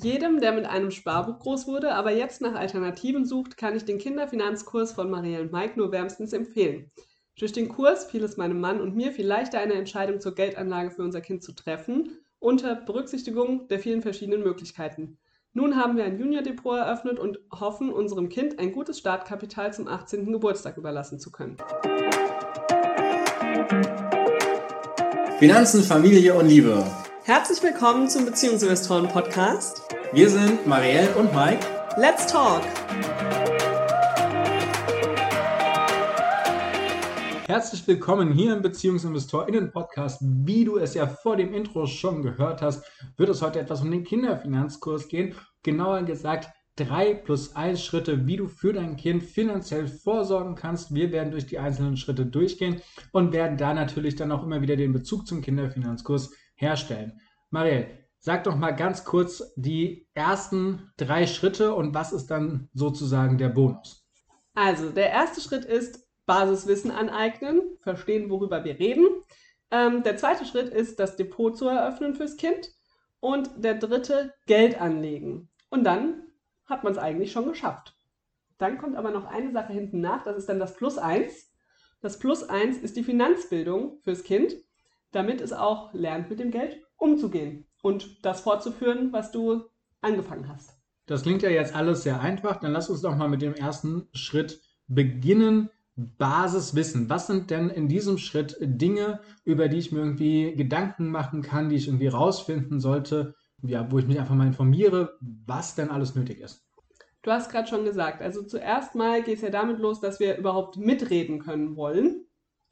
Jedem, der mit einem Sparbuch groß wurde, aber jetzt nach Alternativen sucht, kann ich den Kinderfinanzkurs von Marielle und Mike nur wärmstens empfehlen. Durch den Kurs fiel es meinem Mann und mir viel leichter, eine Entscheidung zur Geldanlage für unser Kind zu treffen, unter Berücksichtigung der vielen verschiedenen Möglichkeiten. Nun haben wir ein Junior-Depot eröffnet und hoffen, unserem Kind ein gutes Startkapital zum 18. Geburtstag überlassen zu können. Finanzen, Familie und Liebe. Herzlich willkommen zum Beziehungsinvestoren-Podcast. Wir sind Marielle und Mike. Let's talk! Herzlich willkommen hier im BeziehungsinvestorInnen-Podcast. Wie du es ja vor dem Intro schon gehört hast, wird es heute etwas um den Kinderfinanzkurs gehen. Genauer gesagt, drei plus eins Schritte, wie du für dein Kind finanziell vorsorgen kannst. Wir werden durch die einzelnen Schritte durchgehen und werden da natürlich dann auch immer wieder den Bezug zum Kinderfinanzkurs herstellen. Marielle, sag doch mal ganz kurz die ersten drei Schritte und was ist dann sozusagen der Bonus? Also, der erste Schritt ist Basiswissen aneignen, verstehen, worüber wir reden. Ähm, der zweite Schritt ist, das Depot zu eröffnen fürs Kind. Und der dritte, Geld anlegen. Und dann hat man es eigentlich schon geschafft. Dann kommt aber noch eine Sache hinten nach, das ist dann das Plus 1. Das Plus 1 ist die Finanzbildung fürs Kind damit es auch lernt, mit dem Geld umzugehen und das fortzuführen, was du angefangen hast. Das klingt ja jetzt alles sehr einfach. Dann lass uns doch mal mit dem ersten Schritt beginnen. Basiswissen. Was sind denn in diesem Schritt Dinge, über die ich mir irgendwie Gedanken machen kann, die ich irgendwie rausfinden sollte, ja, wo ich mich einfach mal informiere, was denn alles nötig ist? Du hast gerade schon gesagt, also zuerst mal geht es ja damit los, dass wir überhaupt mitreden können wollen.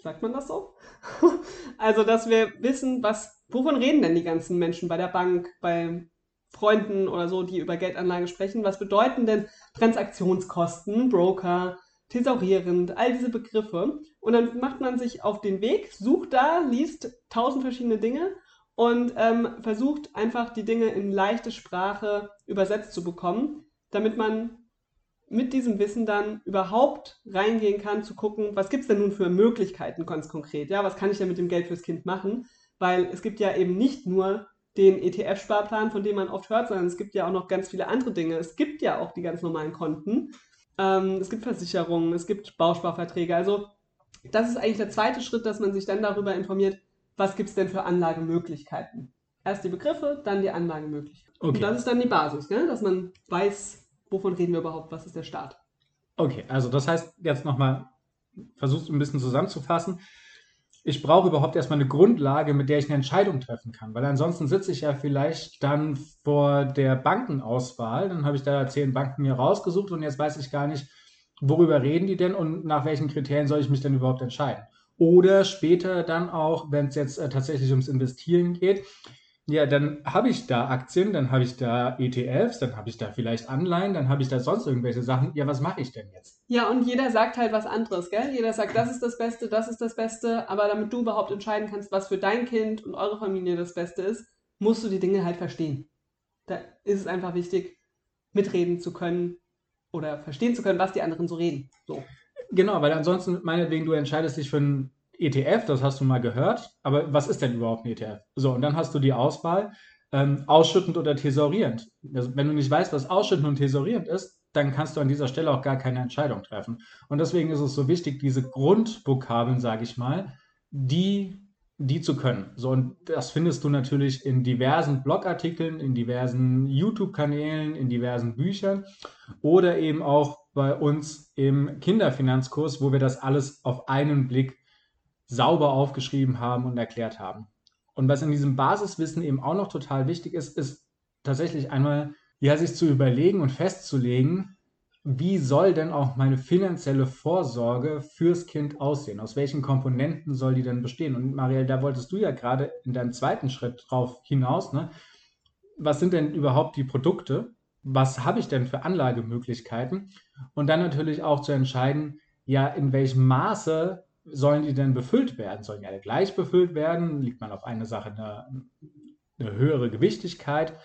Sagt man das so? also, dass wir wissen, was, wovon reden denn die ganzen Menschen bei der Bank, bei Freunden oder so, die über Geldanlage sprechen? Was bedeuten denn Transaktionskosten, Broker, thesaurierend, all diese Begriffe? Und dann macht man sich auf den Weg, sucht da, liest tausend verschiedene Dinge und ähm, versucht einfach die Dinge in leichte Sprache übersetzt zu bekommen, damit man mit diesem Wissen dann überhaupt reingehen kann, zu gucken, was gibt es denn nun für Möglichkeiten ganz konkret? Ja, was kann ich denn mit dem Geld fürs Kind machen? Weil es gibt ja eben nicht nur den ETF-Sparplan, von dem man oft hört, sondern es gibt ja auch noch ganz viele andere Dinge. Es gibt ja auch die ganz normalen Konten. Ähm, es gibt Versicherungen, es gibt Bausparverträge. Also das ist eigentlich der zweite Schritt, dass man sich dann darüber informiert, was gibt es denn für Anlagemöglichkeiten. Erst die Begriffe, dann die Anlagemöglichkeiten. Okay. Und das ist dann die Basis, ne? dass man weiß, wovon reden wir überhaupt? Was ist der Start? Okay, also das heißt jetzt nochmal, versuchst ein bisschen zusammenzufassen. Ich brauche überhaupt erstmal eine Grundlage, mit der ich eine Entscheidung treffen kann, weil ansonsten sitze ich ja vielleicht dann vor der Bankenauswahl, dann habe ich da zehn Banken mir rausgesucht und jetzt weiß ich gar nicht, worüber reden die denn und nach welchen Kriterien soll ich mich denn überhaupt entscheiden. Oder später dann auch, wenn es jetzt äh, tatsächlich ums Investieren geht, ja, dann habe ich da Aktien, dann habe ich da ETFs, dann habe ich da vielleicht Anleihen, dann habe ich da sonst irgendwelche Sachen. Ja, was mache ich denn jetzt? Ja, und jeder sagt halt was anderes, gell? Jeder sagt, das ist das Beste, das ist das Beste. Aber damit du überhaupt entscheiden kannst, was für dein Kind und eure Familie das Beste ist, musst du die Dinge halt verstehen. Da ist es einfach wichtig, mitreden zu können oder verstehen zu können, was die anderen so reden. So. Genau, weil ansonsten, meinetwegen, du entscheidest dich für ein ETF, das hast du mal gehört, aber was ist denn überhaupt ein ETF? So, und dann hast du die Auswahl, ähm, ausschüttend oder thesaurierend. Also, wenn du nicht weißt, was ausschüttend und thesaurierend ist, dann kannst du an dieser Stelle auch gar keine Entscheidung treffen. Und deswegen ist es so wichtig, diese Grundvokabeln, sage ich mal, die, die zu können. So, und das findest du natürlich in diversen Blogartikeln, in diversen YouTube-Kanälen, in diversen Büchern oder eben auch bei uns im Kinderfinanzkurs, wo wir das alles auf einen Blick sauber aufgeschrieben haben und erklärt haben. Und was in diesem Basiswissen eben auch noch total wichtig ist, ist tatsächlich einmal, ja, sich zu überlegen und festzulegen, wie soll denn auch meine finanzielle Vorsorge fürs Kind aussehen? Aus welchen Komponenten soll die denn bestehen? Und Marielle, da wolltest du ja gerade in deinem zweiten Schritt drauf hinaus, ne? Was sind denn überhaupt die Produkte? Was habe ich denn für Anlagemöglichkeiten? Und dann natürlich auch zu entscheiden, ja, in welchem Maße sollen die denn befüllt werden? Sollen die alle gleich befüllt werden? Liegt man auf eine Sache eine, eine höhere Gewichtigkeit?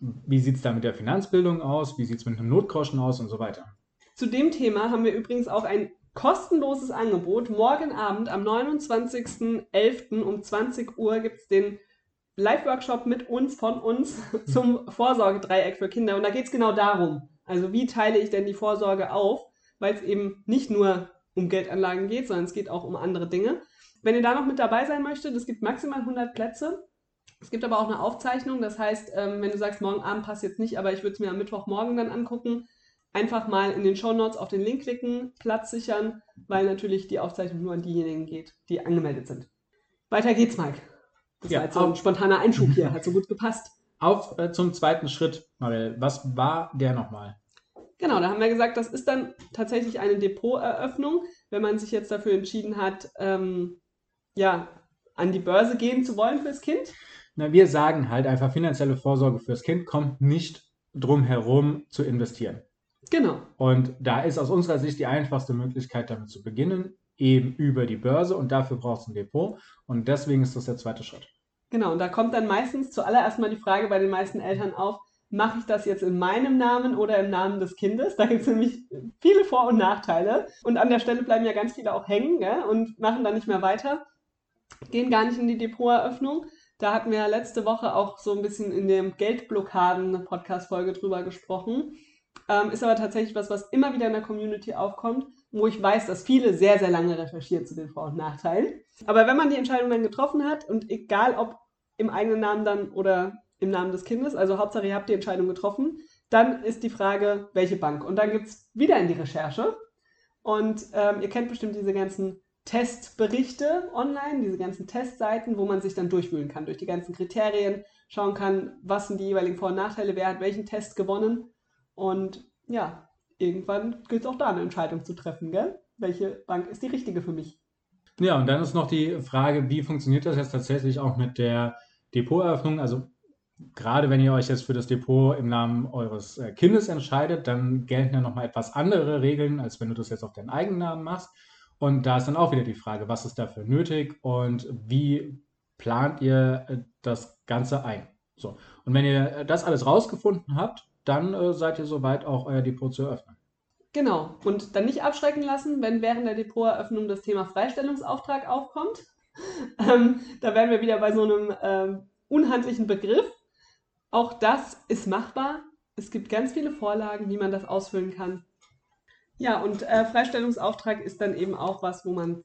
Wie sieht es da mit der Finanzbildung aus? Wie sieht es mit einem Notgroschen aus und so weiter? Zu dem Thema haben wir übrigens auch ein kostenloses Angebot. Morgen Abend am 29.11. um 20 Uhr gibt es den Live-Workshop mit uns, von uns, zum Vorsorgedreieck für Kinder. Und da geht es genau darum. Also wie teile ich denn die Vorsorge auf? Weil es eben nicht nur um Geldanlagen geht, sondern es geht auch um andere Dinge. Wenn ihr da noch mit dabei sein möchtet, es gibt maximal 100 Plätze. Es gibt aber auch eine Aufzeichnung. Das heißt, ähm, wenn du sagst, morgen Abend passt jetzt nicht, aber ich würde es mir am Mittwochmorgen dann angucken, einfach mal in den Show Notes auf den Link klicken, Platz sichern, weil natürlich die Aufzeichnung nur an diejenigen geht, die angemeldet sind. Weiter geht's, Mike. Das ja, war jetzt so ein spontaner Einschub hier, hat so gut gepasst. Auf äh, zum zweiten Schritt, Marel. Was war der nochmal? Genau, da haben wir gesagt, das ist dann tatsächlich eine Depoteröffnung, wenn man sich jetzt dafür entschieden hat, ähm, ja, an die Börse gehen zu wollen fürs Kind. Na, wir sagen halt einfach, finanzielle Vorsorge fürs Kind kommt nicht drum herum zu investieren. Genau. Und da ist aus unserer Sicht die einfachste Möglichkeit, damit zu beginnen, eben über die Börse und dafür brauchst du ein Depot. Und deswegen ist das der zweite Schritt. Genau, und da kommt dann meistens zuallererst mal die Frage bei den meisten Eltern auf, mache ich das jetzt in meinem Namen oder im Namen des Kindes? Da gibt es nämlich viele Vor- und Nachteile. Und an der Stelle bleiben ja ganz viele auch hängen gell? und machen dann nicht mehr weiter, gehen gar nicht in die Depoteröffnung. Da hatten wir letzte Woche auch so ein bisschen in dem Geldblockaden-Podcast-Folge drüber gesprochen. Ähm, ist aber tatsächlich was, was immer wieder in der Community aufkommt, wo ich weiß, dass viele sehr, sehr lange recherchieren zu den Vor- und Nachteilen. Aber wenn man die Entscheidung dann getroffen hat und egal ob im eigenen Namen dann oder im Namen des Kindes, also Hauptsache ihr habt die Entscheidung getroffen, dann ist die Frage, welche Bank? Und dann gibt es wieder in die Recherche. Und ähm, ihr kennt bestimmt diese ganzen Testberichte online, diese ganzen Testseiten, wo man sich dann durchwühlen kann durch die ganzen Kriterien, schauen kann, was sind die jeweiligen Vor- und Nachteile, wer hat welchen Test gewonnen. Und ja, irgendwann gilt es auch da eine Entscheidung zu treffen, gell? Welche Bank ist die richtige für mich? Ja, und dann ist noch die Frage, wie funktioniert das jetzt tatsächlich auch mit der Depoteröffnung? Also gerade wenn ihr euch jetzt für das Depot im Namen eures äh, Kindes entscheidet, dann gelten ja nochmal etwas andere Regeln, als wenn du das jetzt auf deinen eigenen Namen machst. Und da ist dann auch wieder die Frage, was ist dafür nötig und wie plant ihr äh, das Ganze ein? So. Und wenn ihr äh, das alles rausgefunden habt, dann äh, seid ihr soweit, auch euer Depot zu eröffnen. Genau. Und dann nicht abschrecken lassen, wenn während der Depoteröffnung das Thema Freistellungsauftrag aufkommt. Ähm, da wären wir wieder bei so einem ähm, unhandlichen Begriff. Auch das ist machbar. Es gibt ganz viele Vorlagen, wie man das ausfüllen kann. Ja, und äh, Freistellungsauftrag ist dann eben auch was, wo man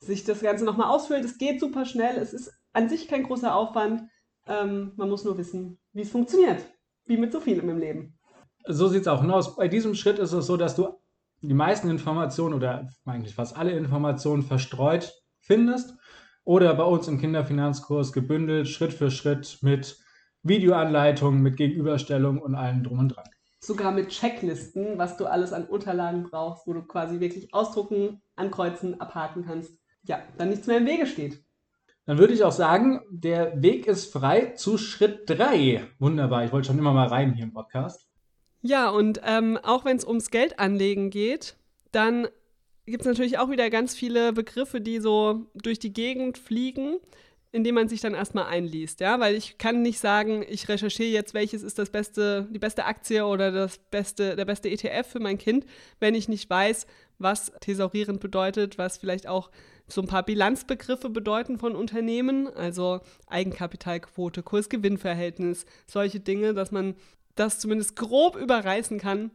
sich das Ganze nochmal ausfüllt. Es geht super schnell. Es ist an sich kein großer Aufwand. Ähm, man muss nur wissen, wie es funktioniert. Wie mit so vielem im Leben. So sieht es auch aus. Bei diesem Schritt ist es so, dass du die meisten Informationen oder eigentlich fast alle Informationen verstreut findest oder bei uns im Kinderfinanzkurs gebündelt, Schritt für Schritt mit Videoanleitungen, mit Gegenüberstellung und allem drum und dran. Sogar mit Checklisten, was du alles an Unterlagen brauchst, wo du quasi wirklich ausdrucken, ankreuzen, abhaken kannst. Ja, dann nichts mehr im Wege steht. Dann würde ich auch sagen, der Weg ist frei zu Schritt 3. Wunderbar, ich wollte schon immer mal rein hier im Podcast. Ja, und ähm, auch wenn es ums Geldanlegen geht, dann gibt es natürlich auch wieder ganz viele Begriffe, die so durch die Gegend fliegen, indem man sich dann erstmal einliest, ja, weil ich kann nicht sagen, ich recherchiere jetzt, welches ist das beste, die beste Aktie oder das beste, der beste ETF für mein Kind, wenn ich nicht weiß, was thesaurierend bedeutet, was vielleicht auch so ein paar Bilanzbegriffe bedeuten von Unternehmen, also Eigenkapitalquote, Kurs-Gewinn-Verhältnis, solche Dinge, dass man das zumindest grob überreißen kann,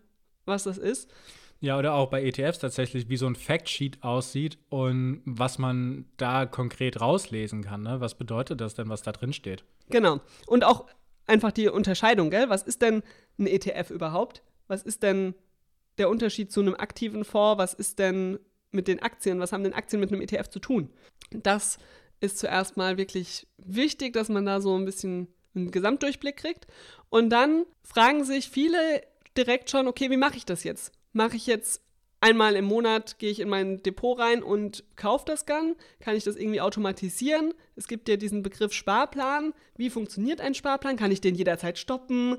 was das ist. Ja, oder auch bei ETFs tatsächlich, wie so ein Factsheet aussieht und was man da konkret rauslesen kann. Ne? Was bedeutet das denn, was da drin steht? Genau. Und auch einfach die Unterscheidung, gell? Was ist denn ein ETF überhaupt? Was ist denn der Unterschied zu einem aktiven Fonds? Was ist denn mit den Aktien? Was haben denn Aktien mit einem ETF zu tun? Das ist zuerst mal wirklich wichtig, dass man da so ein bisschen einen Gesamtdurchblick kriegt. Und dann fragen sich viele direkt schon, okay, wie mache ich das jetzt? Mache ich jetzt einmal im Monat, gehe ich in mein Depot rein und kaufe das dann? Kann ich das irgendwie automatisieren? Es gibt ja diesen Begriff Sparplan. Wie funktioniert ein Sparplan? Kann ich den jederzeit stoppen?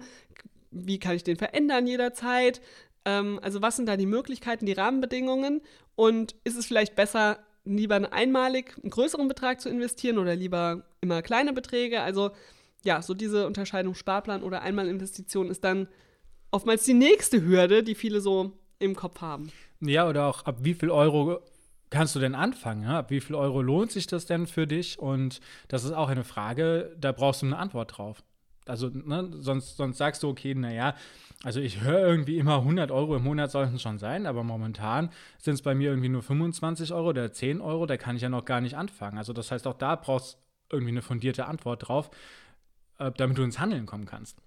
Wie kann ich den verändern jederzeit? Ähm, also was sind da die Möglichkeiten, die Rahmenbedingungen? Und ist es vielleicht besser, lieber einmalig einen größeren Betrag zu investieren oder lieber immer kleine Beträge? Also ja, so diese Unterscheidung Sparplan oder Einmalinvestition ist dann oftmals die nächste Hürde, die viele so im Kopf haben. Ja, oder auch ab wie viel Euro kannst du denn anfangen? Ja? Wie viel Euro lohnt sich das denn für dich? Und das ist auch eine Frage, da brauchst du eine Antwort drauf. Also, ne, sonst, sonst sagst du, okay, naja, also ich höre irgendwie immer 100 Euro im Monat sollten es schon sein, aber momentan sind es bei mir irgendwie nur 25 Euro oder 10 Euro, da kann ich ja noch gar nicht anfangen. Also das heißt, auch da brauchst irgendwie eine fundierte Antwort drauf, äh, damit du ins Handeln kommen kannst.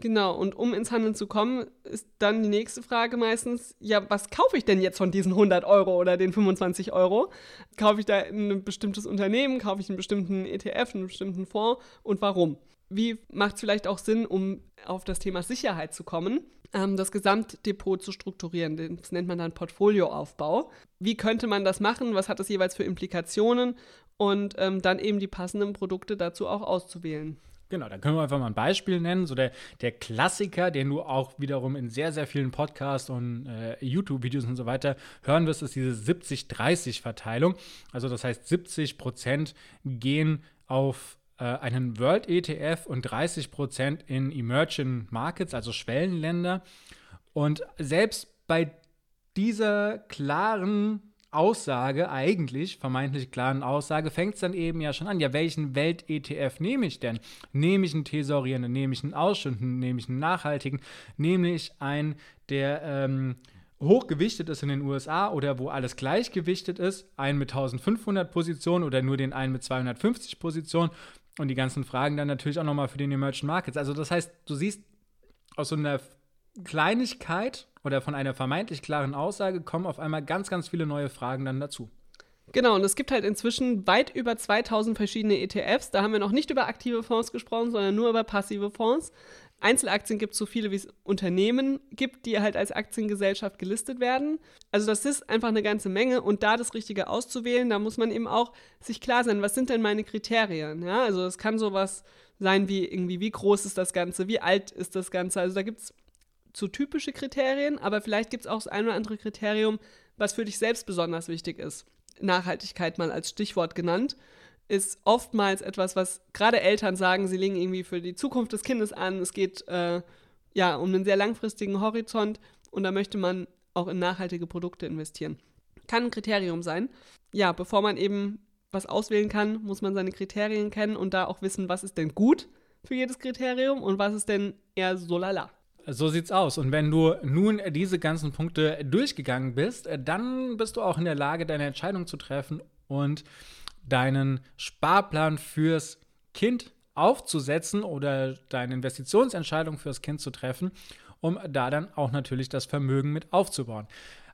Genau, und um ins Handeln zu kommen, ist dann die nächste Frage meistens, ja, was kaufe ich denn jetzt von diesen 100 Euro oder den 25 Euro? Kaufe ich da ein bestimmtes Unternehmen, kaufe ich einen bestimmten ETF, einen bestimmten Fonds und warum? Wie macht es vielleicht auch Sinn, um auf das Thema Sicherheit zu kommen, ähm, das Gesamtdepot zu strukturieren? Das nennt man dann Portfolioaufbau. Wie könnte man das machen? Was hat das jeweils für Implikationen? Und ähm, dann eben die passenden Produkte dazu auch auszuwählen. Genau, da können wir einfach mal ein Beispiel nennen. So der, der Klassiker, den du auch wiederum in sehr, sehr vielen Podcasts und äh, YouTube-Videos und so weiter hören wirst, ist diese 70-30-Verteilung. Also das heißt, 70 Prozent gehen auf äh, einen World ETF und 30 Prozent in Emerging Markets, also Schwellenländer. Und selbst bei dieser klaren Aussage, eigentlich vermeintlich klaren Aussage, fängt es dann eben ja schon an. Ja, welchen Welt-ETF nehme ich denn? Nehme ich einen tesorierenden, nehme ich einen ausschüttenden, nehme ich einen nachhaltigen, nehme ich einen, der ähm, hochgewichtet ist in den USA oder wo alles gleichgewichtet ist, einen mit 1500 Positionen oder nur den einen mit 250 Positionen und die ganzen Fragen dann natürlich auch nochmal für den Emerging Markets. Also das heißt, du siehst aus so einer Kleinigkeit oder von einer vermeintlich klaren Aussage kommen auf einmal ganz, ganz viele neue Fragen dann dazu. Genau, und es gibt halt inzwischen weit über 2000 verschiedene ETFs. Da haben wir noch nicht über aktive Fonds gesprochen, sondern nur über passive Fonds. Einzelaktien gibt es so viele, wie es Unternehmen gibt, die halt als Aktiengesellschaft gelistet werden. Also das ist einfach eine ganze Menge und da das Richtige auszuwählen, da muss man eben auch sich klar sein, was sind denn meine Kriterien? Ja, also es kann sowas sein wie irgendwie, wie groß ist das Ganze, wie alt ist das Ganze. Also da gibt es so typische Kriterien, aber vielleicht gibt es auch das ein oder andere Kriterium, was für dich selbst besonders wichtig ist. Nachhaltigkeit mal als Stichwort genannt ist oftmals etwas, was gerade Eltern sagen, sie legen irgendwie für die Zukunft des Kindes an. Es geht äh, ja um einen sehr langfristigen Horizont und da möchte man auch in nachhaltige Produkte investieren. Kann ein Kriterium sein. Ja, bevor man eben was auswählen kann, muss man seine Kriterien kennen und da auch wissen, was ist denn gut für jedes Kriterium und was ist denn eher so lala. So sieht's aus. Und wenn du nun diese ganzen Punkte durchgegangen bist, dann bist du auch in der Lage, deine Entscheidung zu treffen und deinen Sparplan fürs Kind aufzusetzen oder deine Investitionsentscheidung fürs Kind zu treffen, um da dann auch natürlich das Vermögen mit aufzubauen.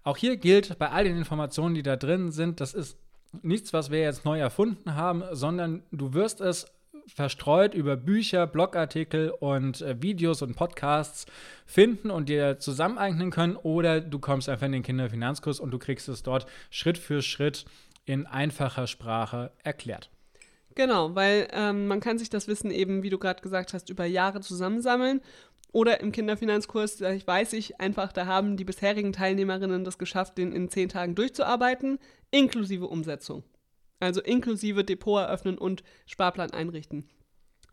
Auch hier gilt bei all den Informationen, die da drin sind, das ist nichts, was wir jetzt neu erfunden haben, sondern du wirst es verstreut über Bücher, Blogartikel und äh, Videos und Podcasts finden und dir zusammeneignen können oder du kommst einfach in den Kinderfinanzkurs und du kriegst es dort Schritt für Schritt in einfacher Sprache erklärt. Genau, weil ähm, man kann sich das Wissen eben, wie du gerade gesagt hast, über Jahre zusammensammeln. Oder im Kinderfinanzkurs, da weiß ich einfach, da haben die bisherigen Teilnehmerinnen das geschafft, den in zehn Tagen durchzuarbeiten, inklusive Umsetzung. Also inklusive Depot eröffnen und Sparplan einrichten.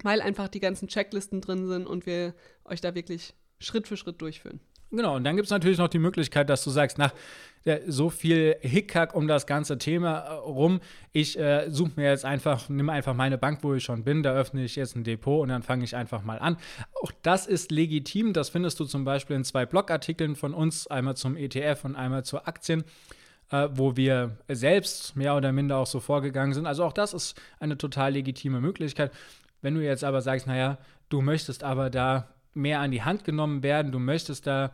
Weil einfach die ganzen Checklisten drin sind und wir euch da wirklich Schritt für Schritt durchführen. Genau, und dann gibt es natürlich noch die Möglichkeit, dass du sagst, nach ja, so viel Hickhack um das ganze Thema äh, rum, ich äh, suche mir jetzt einfach, nehme einfach meine Bank, wo ich schon bin, da öffne ich jetzt ein Depot und dann fange ich einfach mal an. Auch das ist legitim, das findest du zum Beispiel in zwei Blogartikeln von uns, einmal zum ETF und einmal zu Aktien. Äh, wo wir selbst mehr oder minder auch so vorgegangen sind. Also auch das ist eine total legitime Möglichkeit. Wenn du jetzt aber sagst, naja, du möchtest aber da mehr an die Hand genommen werden. Du möchtest da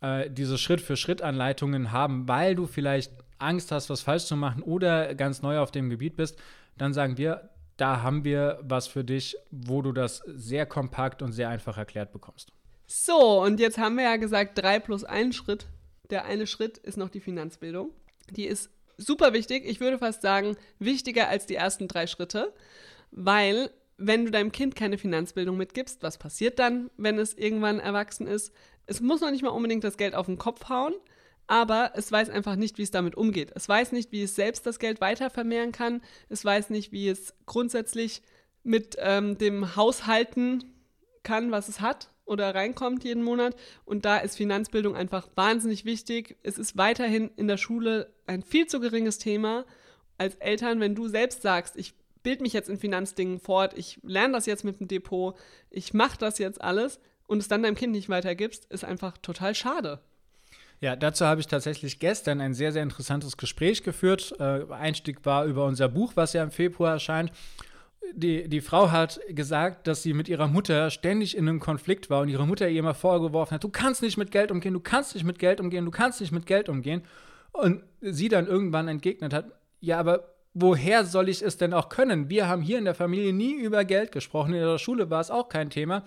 äh, diese Schritt-für-Schritt-Anleitungen haben, weil du vielleicht Angst hast, was falsch zu machen oder ganz neu auf dem Gebiet bist. Dann sagen wir, da haben wir was für dich, wo du das sehr kompakt und sehr einfach erklärt bekommst. So, und jetzt haben wir ja gesagt, drei plus ein Schritt. Der eine Schritt ist noch die Finanzbildung. Die ist super wichtig. Ich würde fast sagen, wichtiger als die ersten drei Schritte, weil wenn du deinem Kind keine Finanzbildung mitgibst, was passiert dann, wenn es irgendwann erwachsen ist? Es muss noch nicht mal unbedingt das Geld auf den Kopf hauen, aber es weiß einfach nicht, wie es damit umgeht. Es weiß nicht, wie es selbst das Geld weiter vermehren kann. Es weiß nicht, wie es grundsätzlich mit ähm, dem Haushalten kann, was es hat oder reinkommt jeden Monat. Und da ist Finanzbildung einfach wahnsinnig wichtig. Es ist weiterhin in der Schule ein viel zu geringes Thema. Als Eltern, wenn du selbst sagst, ich bilde mich jetzt in Finanzdingen fort, ich lerne das jetzt mit dem Depot, ich mache das jetzt alles und es dann deinem Kind nicht weitergibst, ist einfach total schade. Ja, dazu habe ich tatsächlich gestern ein sehr, sehr interessantes Gespräch geführt. Äh, Einstieg war über unser Buch, was ja im Februar erscheint die, die Frau hat gesagt, dass sie mit ihrer Mutter ständig in einem Konflikt war und ihre Mutter ihr immer vorgeworfen hat, du kannst nicht mit Geld umgehen, du kannst nicht mit Geld umgehen, du kannst nicht mit Geld umgehen. Und sie dann irgendwann entgegnet hat, ja, aber woher soll ich es denn auch können? Wir haben hier in der Familie nie über Geld gesprochen, in der Schule war es auch kein Thema.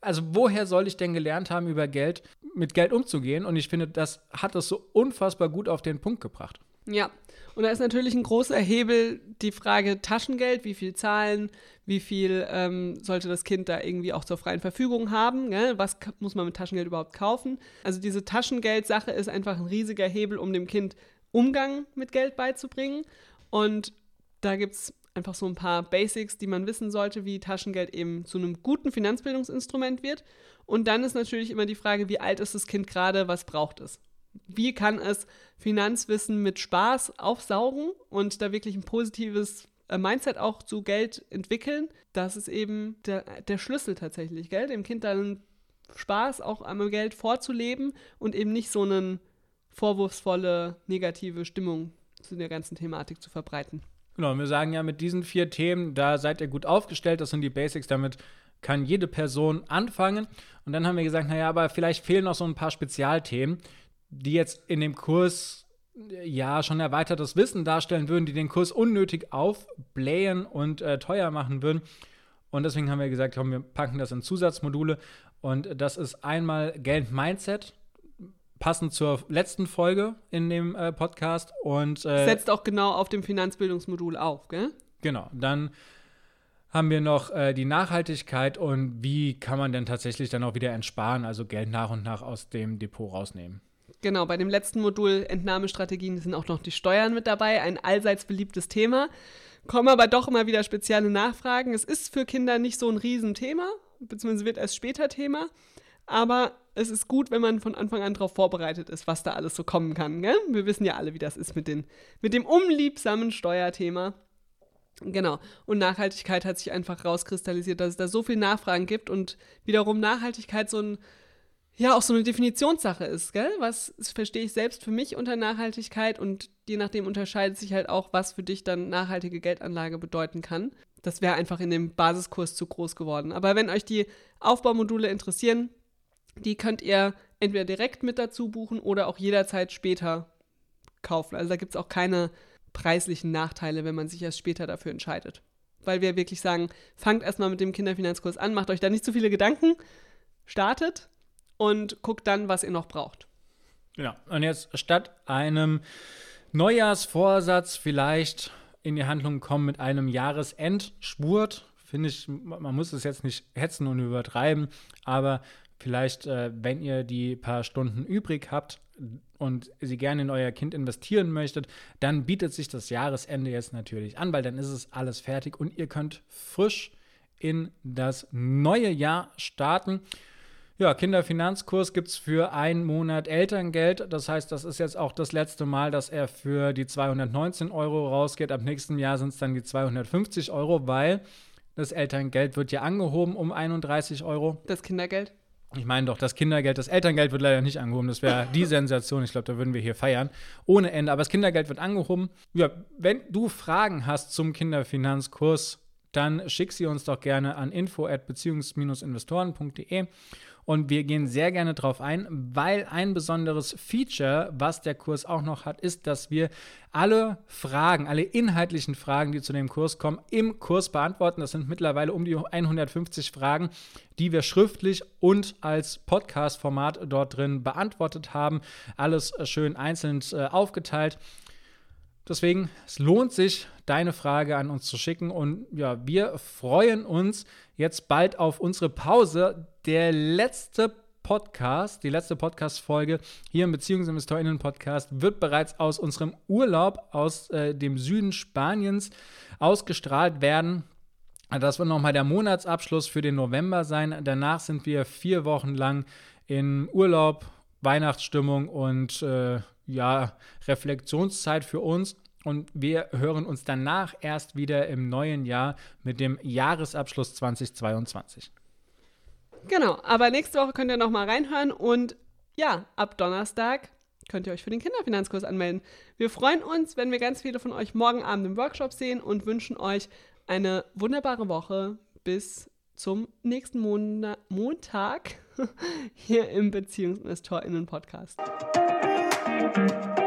Also woher soll ich denn gelernt haben, über Geld, mit Geld umzugehen? Und ich finde, das hat es so unfassbar gut auf den Punkt gebracht. Ja, und da ist natürlich ein großer Hebel die Frage Taschengeld, wie viel zahlen, wie viel ähm, sollte das Kind da irgendwie auch zur freien Verfügung haben, gell? was muss man mit Taschengeld überhaupt kaufen. Also diese Taschengeld-Sache ist einfach ein riesiger Hebel, um dem Kind Umgang mit Geld beizubringen. Und da gibt es einfach so ein paar Basics, die man wissen sollte, wie Taschengeld eben zu einem guten Finanzbildungsinstrument wird. Und dann ist natürlich immer die Frage, wie alt ist das Kind gerade, was braucht es? Wie kann es Finanzwissen mit Spaß aufsaugen und da wirklich ein positives äh, Mindset auch zu Geld entwickeln. Das ist eben der, der Schlüssel tatsächlich, gell? Dem Kind dann Spaß auch am Geld vorzuleben und eben nicht so eine vorwurfsvolle, negative Stimmung zu der ganzen Thematik zu verbreiten. Genau, wir sagen ja mit diesen vier Themen, da seid ihr gut aufgestellt, das sind die Basics, damit kann jede Person anfangen. Und dann haben wir gesagt, naja, aber vielleicht fehlen noch so ein paar Spezialthemen die jetzt in dem Kurs ja schon erweitertes Wissen darstellen würden, die den Kurs unnötig aufblähen und äh, teuer machen würden. Und deswegen haben wir gesagt, komm, wir packen das in Zusatzmodule. Und das ist einmal Geld Mindset, passend zur letzten Folge in dem äh, Podcast. Und äh, setzt auch genau auf dem Finanzbildungsmodul auf, gell? Genau. Dann haben wir noch äh, die Nachhaltigkeit und wie kann man denn tatsächlich dann auch wieder entsparen, also Geld nach und nach aus dem Depot rausnehmen. Genau, bei dem letzten Modul Entnahmestrategien sind auch noch die Steuern mit dabei, ein allseits beliebtes Thema. Kommen aber doch immer wieder spezielle Nachfragen. Es ist für Kinder nicht so ein Riesenthema, beziehungsweise wird erst später Thema. Aber es ist gut, wenn man von Anfang an darauf vorbereitet ist, was da alles so kommen kann. Gell? Wir wissen ja alle, wie das ist mit, den, mit dem unliebsamen Steuerthema. Genau. Und Nachhaltigkeit hat sich einfach rauskristallisiert, dass es da so viel Nachfragen gibt und wiederum Nachhaltigkeit so ein ja auch so eine Definitionssache ist, gell? Was verstehe ich selbst für mich unter Nachhaltigkeit und je nachdem unterscheidet sich halt auch, was für dich dann nachhaltige Geldanlage bedeuten kann. Das wäre einfach in dem Basiskurs zu groß geworden. Aber wenn euch die Aufbaumodule interessieren, die könnt ihr entweder direkt mit dazu buchen oder auch jederzeit später kaufen. Also da gibt es auch keine preislichen Nachteile, wenn man sich erst später dafür entscheidet. Weil wir wirklich sagen, fangt erstmal mit dem Kinderfinanzkurs an, macht euch da nicht zu viele Gedanken, startet und guckt dann, was ihr noch braucht. Genau. Und jetzt statt einem Neujahrsvorsatz vielleicht in die Handlung kommen mit einem Jahresendspurt. Finde ich, man muss es jetzt nicht hetzen und übertreiben, aber vielleicht, äh, wenn ihr die paar Stunden übrig habt und sie gerne in euer Kind investieren möchtet, dann bietet sich das Jahresende jetzt natürlich an, weil dann ist es alles fertig und ihr könnt frisch in das neue Jahr starten. Ja, Kinderfinanzkurs gibt es für einen Monat Elterngeld. Das heißt, das ist jetzt auch das letzte Mal, dass er für die 219 Euro rausgeht. Ab nächsten Jahr sind es dann die 250 Euro, weil das Elterngeld wird ja angehoben um 31 Euro. Das Kindergeld? Ich meine doch, das Kindergeld, das Elterngeld wird leider nicht angehoben. Das wäre die Sensation. Ich glaube, da würden wir hier feiern. Ohne Ende. Aber das Kindergeld wird angehoben. Ja, wenn du Fragen hast zum Kinderfinanzkurs, dann schick sie uns doch gerne an info@beziehungs-investoren.de und wir gehen sehr gerne darauf ein, weil ein besonderes Feature, was der Kurs auch noch hat, ist, dass wir alle Fragen, alle inhaltlichen Fragen, die zu dem Kurs kommen, im Kurs beantworten. Das sind mittlerweile um die 150 Fragen, die wir schriftlich und als Podcast-Format dort drin beantwortet haben. Alles schön einzeln äh, aufgeteilt. Deswegen, es lohnt sich, deine Frage an uns zu schicken. Und ja, wir freuen uns jetzt bald auf unsere Pause. Der letzte Podcast, die letzte Podcast-Folge hier im BeziehungsinvestorInnen-Podcast wird bereits aus unserem Urlaub aus äh, dem Süden Spaniens ausgestrahlt werden. Das wird nochmal der Monatsabschluss für den November sein. Danach sind wir vier Wochen lang in Urlaub, Weihnachtsstimmung und äh, ja, Reflexionszeit für uns. Und wir hören uns danach erst wieder im neuen Jahr mit dem Jahresabschluss 2022. Genau, aber nächste Woche könnt ihr nochmal reinhören und ja, ab Donnerstag könnt ihr euch für den Kinderfinanzkurs anmelden. Wir freuen uns, wenn wir ganz viele von euch morgen Abend im Workshop sehen und wünschen euch eine wunderbare Woche bis zum nächsten Mon Montag hier im BeziehungsinvestorInnen-Podcast. Thank you.